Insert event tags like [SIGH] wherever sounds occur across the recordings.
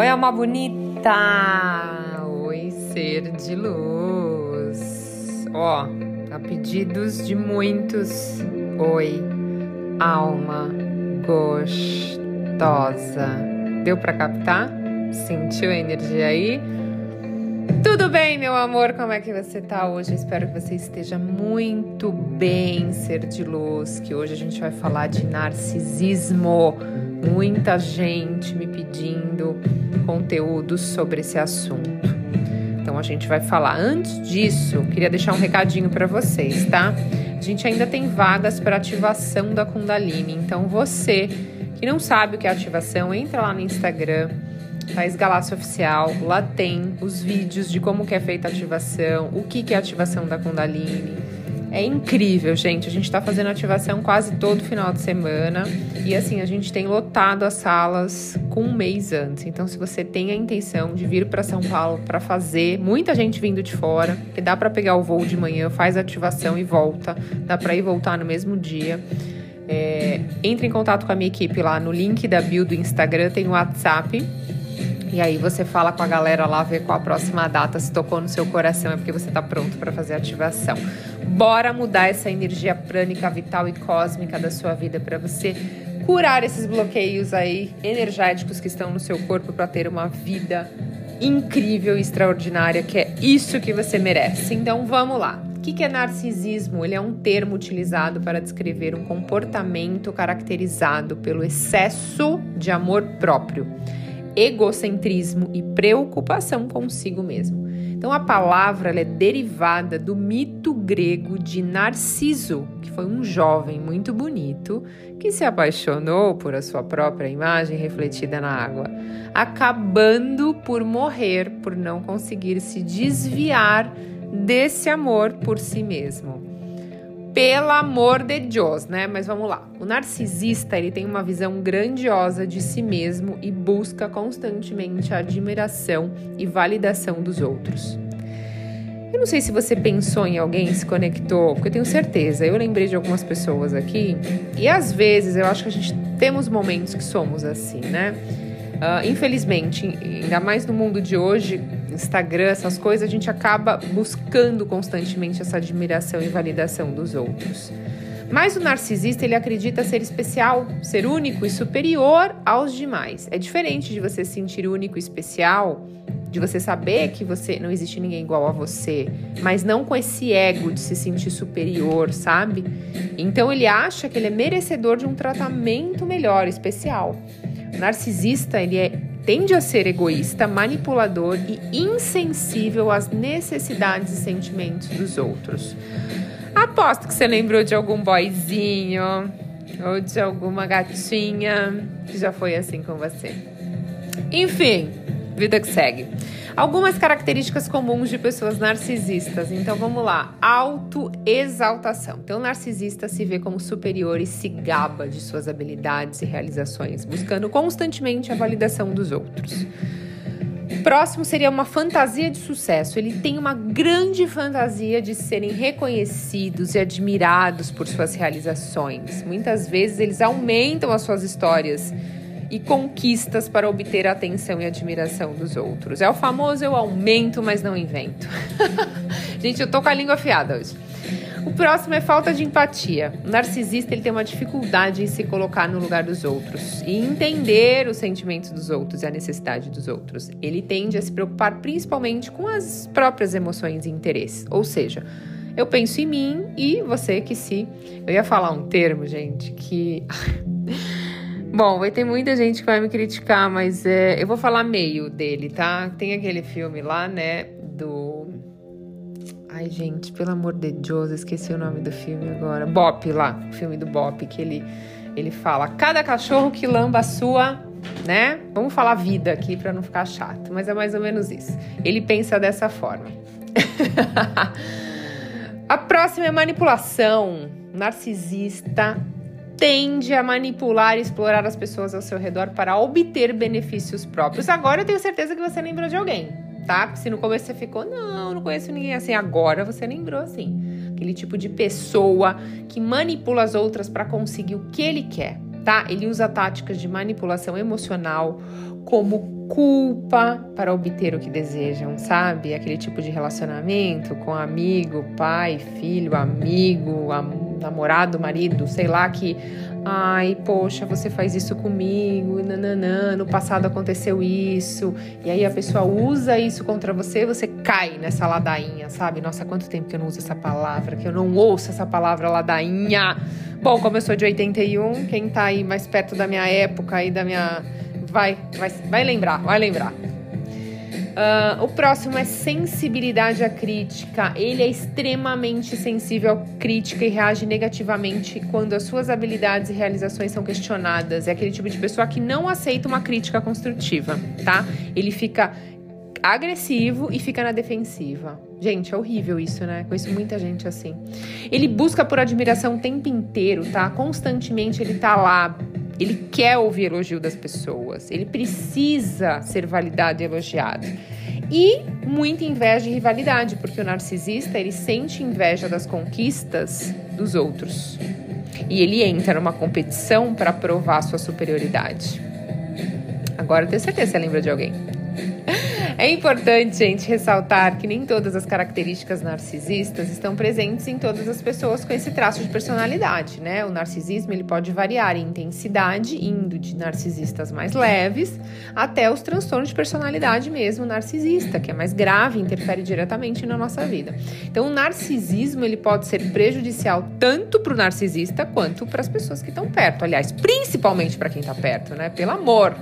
Oi, alma bonita! Oi, ser de luz! Ó, a pedidos de muitos. Oi, alma gostosa. Deu para captar? Sentiu a energia aí? Tudo bem, meu amor? Como é que você tá hoje? espero que você esteja muito bem, ser de luz. Que hoje a gente vai falar de narcisismo. Muita gente me pedindo conteúdos sobre esse assunto. Então a gente vai falar. Antes disso, queria deixar um recadinho para vocês, tá? A gente ainda tem vagas para ativação da Kundalini. Então você que não sabe o que é ativação, entra lá no Instagram Thaís Galácio Oficial. Lá tem os vídeos de como que é feita a ativação, o que, que é a ativação da Kundalini. É incrível, gente. A gente está fazendo ativação quase todo final de semana. E assim, a gente tem lotado as salas com um mês antes. Então, se você tem a intenção de vir para São Paulo para fazer, muita gente vindo de fora, que dá para pegar o voo de manhã, faz a ativação e volta. Dá para ir voltar no mesmo dia. É, entre em contato com a minha equipe lá no link da bio do Instagram, tem o WhatsApp e aí você fala com a galera lá, vê qual a próxima data, se tocou no seu coração, é porque você está pronto para fazer a ativação. Bora mudar essa energia prânica, vital e cósmica da sua vida para você curar esses bloqueios aí energéticos que estão no seu corpo para ter uma vida incrível e extraordinária, que é isso que você merece. Então vamos lá. O que é narcisismo? Ele é um termo utilizado para descrever um comportamento caracterizado pelo excesso de amor próprio egocentrismo e preocupação consigo mesmo. Então a palavra é derivada do mito grego de Narciso, que foi um jovem muito bonito que se apaixonou por a sua própria imagem refletida na água, acabando por morrer por não conseguir se desviar desse amor por si mesmo pelo amor de Deus, né? Mas vamos lá. O narcisista, ele tem uma visão grandiosa de si mesmo e busca constantemente a admiração e validação dos outros. Eu não sei se você pensou em alguém, se conectou, porque eu tenho certeza. Eu lembrei de algumas pessoas aqui e às vezes eu acho que a gente temos momentos que somos assim, né? Uh, infelizmente, ainda mais no mundo de hoje, Instagram, essas coisas, a gente acaba buscando constantemente essa admiração e validação dos outros. Mas o narcisista, ele acredita ser especial, ser único e superior aos demais. É diferente de você se sentir único e especial, de você saber que você não existe ninguém igual a você, mas não com esse ego de se sentir superior, sabe? Então ele acha que ele é merecedor de um tratamento melhor, especial narcisista, ele é, tende a ser egoísta, manipulador e insensível às necessidades e sentimentos dos outros. Aposto que você lembrou de algum boyzinho ou de alguma gatinha que já foi assim com você. Enfim, vida que segue. Algumas características comuns de pessoas narcisistas. Então vamos lá. Autoexaltação. Então, o narcisista se vê como superior e se gaba de suas habilidades e realizações, buscando constantemente a validação dos outros. Próximo seria uma fantasia de sucesso. Ele tem uma grande fantasia de serem reconhecidos e admirados por suas realizações. Muitas vezes eles aumentam as suas histórias e conquistas para obter a atenção e admiração dos outros. É o famoso eu aumento, mas não invento. [LAUGHS] Gente, eu tô com a língua afiada hoje. O próximo é falta de empatia. O narcisista ele tem uma dificuldade em se colocar no lugar dos outros e entender os sentimentos dos outros e a necessidade dos outros. Ele tende a se preocupar principalmente com as próprias emoções e interesses. Ou seja, eu penso em mim e você que se. Eu ia falar um termo, gente, que. [LAUGHS] Bom, vai ter muita gente que vai me criticar, mas é, eu vou falar meio dele, tá? Tem aquele filme lá, né? Do. Ai, gente, pelo amor de Deus, esqueci o nome do filme agora. Bop lá, o filme do Bop, que ele, ele fala: cada cachorro que lamba a sua, né? Vamos falar vida aqui para não ficar chato, mas é mais ou menos isso. Ele pensa dessa forma. [LAUGHS] a próxima é manipulação. Narcisista tende a manipular e explorar as pessoas ao seu redor para obter benefícios próprios. Agora eu tenho certeza que você lembrou de alguém, tá? Porque se no começo você ficou, não, não conheço ninguém assim, agora você lembrou assim. Aquele tipo de pessoa que manipula as outras para conseguir o que ele quer. tá? Ele usa táticas de manipulação emocional como culpa para obter o que desejam, sabe? Aquele tipo de relacionamento com amigo, pai, filho, amigo, namorado, marido, sei lá que Ai, poxa, você faz isso comigo, nananã, no passado aconteceu isso. E aí a pessoa usa isso contra você, você cai nessa ladainha, sabe? Nossa, quanto tempo que eu não uso essa palavra, que eu não ouço essa palavra ladainha. Bom, como eu sou de 81, quem tá aí mais perto da minha época e da minha vai, vai, vai lembrar, vai lembrar. Uh, o próximo é sensibilidade à crítica. Ele é extremamente sensível à crítica e reage negativamente quando as suas habilidades e realizações são questionadas. É aquele tipo de pessoa que não aceita uma crítica construtiva, tá? Ele fica agressivo e fica na defensiva. Gente, é horrível isso, né? Conheço muita gente assim. Ele busca por admiração o tempo inteiro, tá? Constantemente ele tá lá ele quer ouvir elogio das pessoas, ele precisa ser validado e elogiado. E muita inveja e rivalidade, porque o narcisista ele sente inveja das conquistas dos outros. E ele entra numa competição para provar sua superioridade. Agora eu tenho certeza que você lembra de alguém. É importante, gente, ressaltar que nem todas as características narcisistas estão presentes em todas as pessoas com esse traço de personalidade, né? O narcisismo ele pode variar em intensidade, indo de narcisistas mais leves até os transtornos de personalidade mesmo narcisista, que é mais grave e interfere diretamente na nossa vida. Então, o narcisismo ele pode ser prejudicial tanto para o narcisista quanto para as pessoas que estão perto. Aliás, principalmente para quem está perto, né? Pelo amor.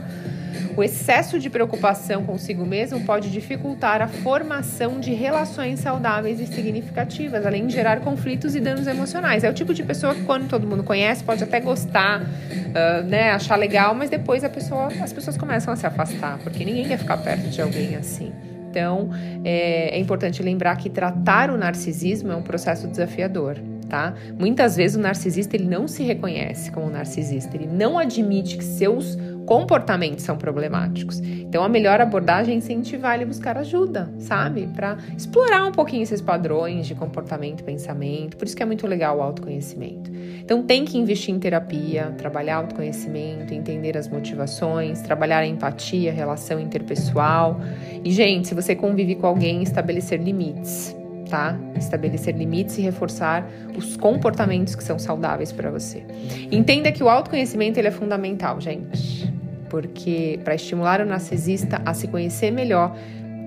O excesso de preocupação consigo mesmo pode dificultar a formação de relações saudáveis e significativas, além de gerar conflitos e danos emocionais. É o tipo de pessoa que, quando todo mundo conhece, pode até gostar, uh, né, achar legal, mas depois a pessoa, as pessoas começam a se afastar, porque ninguém quer ficar perto de alguém assim. Então, é, é importante lembrar que tratar o narcisismo é um processo desafiador. Tá? Muitas vezes o narcisista ele não se reconhece como narcisista, ele não admite que seus comportamentos são problemáticos. Então, a melhor abordagem é incentivar ele a buscar ajuda, sabe? Para explorar um pouquinho esses padrões de comportamento, pensamento. Por isso que é muito legal o autoconhecimento. Então, tem que investir em terapia, trabalhar autoconhecimento, entender as motivações, trabalhar a empatia, relação interpessoal. E, gente, se você convive com alguém, estabelecer limites. Tá? Estabelecer limites e reforçar os comportamentos que são saudáveis para você. Entenda que o autoconhecimento ele é fundamental, gente porque para estimular o narcisista a se conhecer melhor,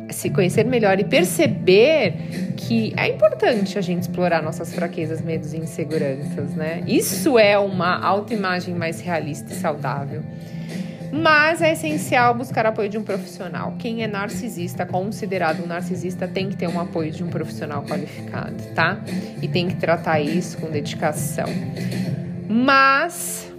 se conhecer melhor e perceber que é importante a gente explorar nossas fraquezas, medos e inseguranças, né? Isso é uma autoimagem mais realista e saudável. Mas é essencial buscar apoio de um profissional. Quem é narcisista, considerado um narcisista, tem que ter um apoio de um profissional qualificado, tá? E tem que tratar isso com dedicação. Mas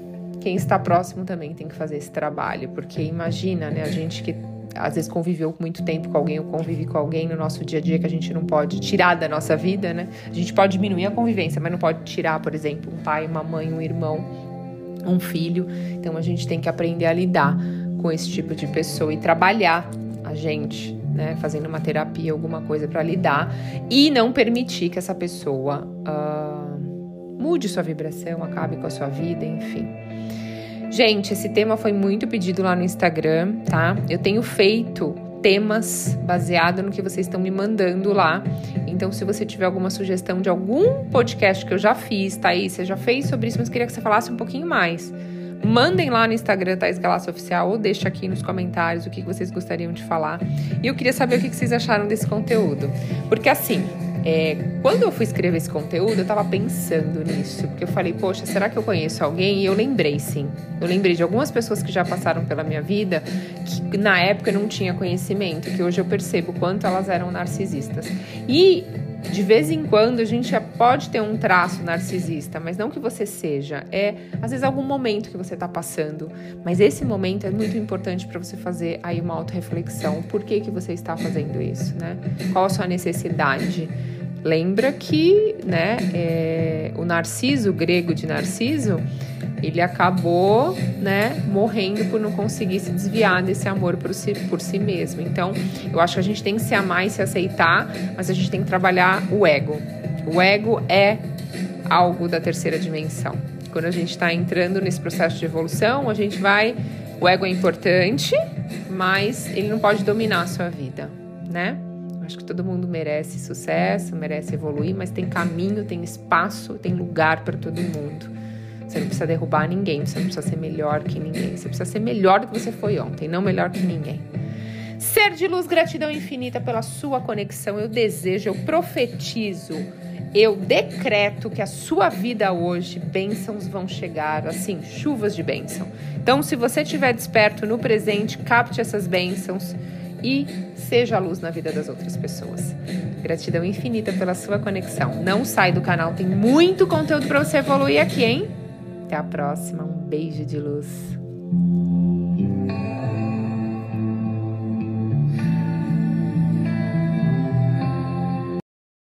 quem está próximo também tem que fazer esse trabalho, porque imagina, né, a gente que às vezes conviveu muito tempo com alguém ou convive com alguém no nosso dia a dia que a gente não pode tirar da nossa vida, né? A gente pode diminuir a convivência, mas não pode tirar, por exemplo, um pai, uma mãe, um irmão, um filho. Então a gente tem que aprender a lidar com esse tipo de pessoa e trabalhar a gente, né, fazendo uma terapia, alguma coisa para lidar e não permitir que essa pessoa uh, mude sua vibração, acabe com a sua vida, enfim. Gente, esse tema foi muito pedido lá no Instagram, tá? Eu tenho feito temas baseado no que vocês estão me mandando lá. Então, se você tiver alguma sugestão de algum podcast que eu já fiz, aí, você já fez sobre isso, mas queria que você falasse um pouquinho mais. Mandem lá no Instagram Thais Galácio Oficial ou deixa aqui nos comentários o que vocês gostariam de falar. E eu queria saber o que vocês acharam desse conteúdo. Porque assim, é, quando eu fui escrever esse conteúdo, eu tava pensando nisso, porque eu falei, poxa, será que eu conheço alguém? E eu lembrei, sim. Eu lembrei de algumas pessoas que já passaram pela minha vida, que na época eu não tinha conhecimento, que hoje eu percebo quanto elas eram narcisistas. E de vez em quando a gente pode ter um traço narcisista, mas não que você seja. É às vezes algum momento que você está passando, mas esse momento é muito importante para você fazer aí uma autorreflexão. Por que que você está fazendo isso, né? Qual a sua necessidade? Lembra que, né, é, o Narciso, o grego de Narciso, ele acabou, né, morrendo por não conseguir se desviar desse amor por si, por si mesmo. Então, eu acho que a gente tem que se amar e se aceitar, mas a gente tem que trabalhar o ego. O ego é algo da terceira dimensão. quando a gente está entrando nesse processo de evolução, a gente vai. O ego é importante, mas ele não pode dominar a sua vida, né? Acho que todo mundo merece sucesso, merece evoluir, mas tem caminho, tem espaço, tem lugar para todo mundo. Você não precisa derrubar ninguém, você não precisa ser melhor que ninguém. Você precisa ser melhor do que você foi ontem, não melhor que ninguém. Ser de luz, gratidão infinita pela sua conexão. Eu desejo, eu profetizo, eu decreto que a sua vida hoje, bênçãos vão chegar, assim, chuvas de bênção. Então, se você estiver desperto no presente, capte essas bênçãos e seja a luz na vida das outras pessoas. Gratidão infinita pela sua conexão. Não sai do canal, tem muito conteúdo para você evoluir aqui, hein? Até a próxima. Um beijo de luz.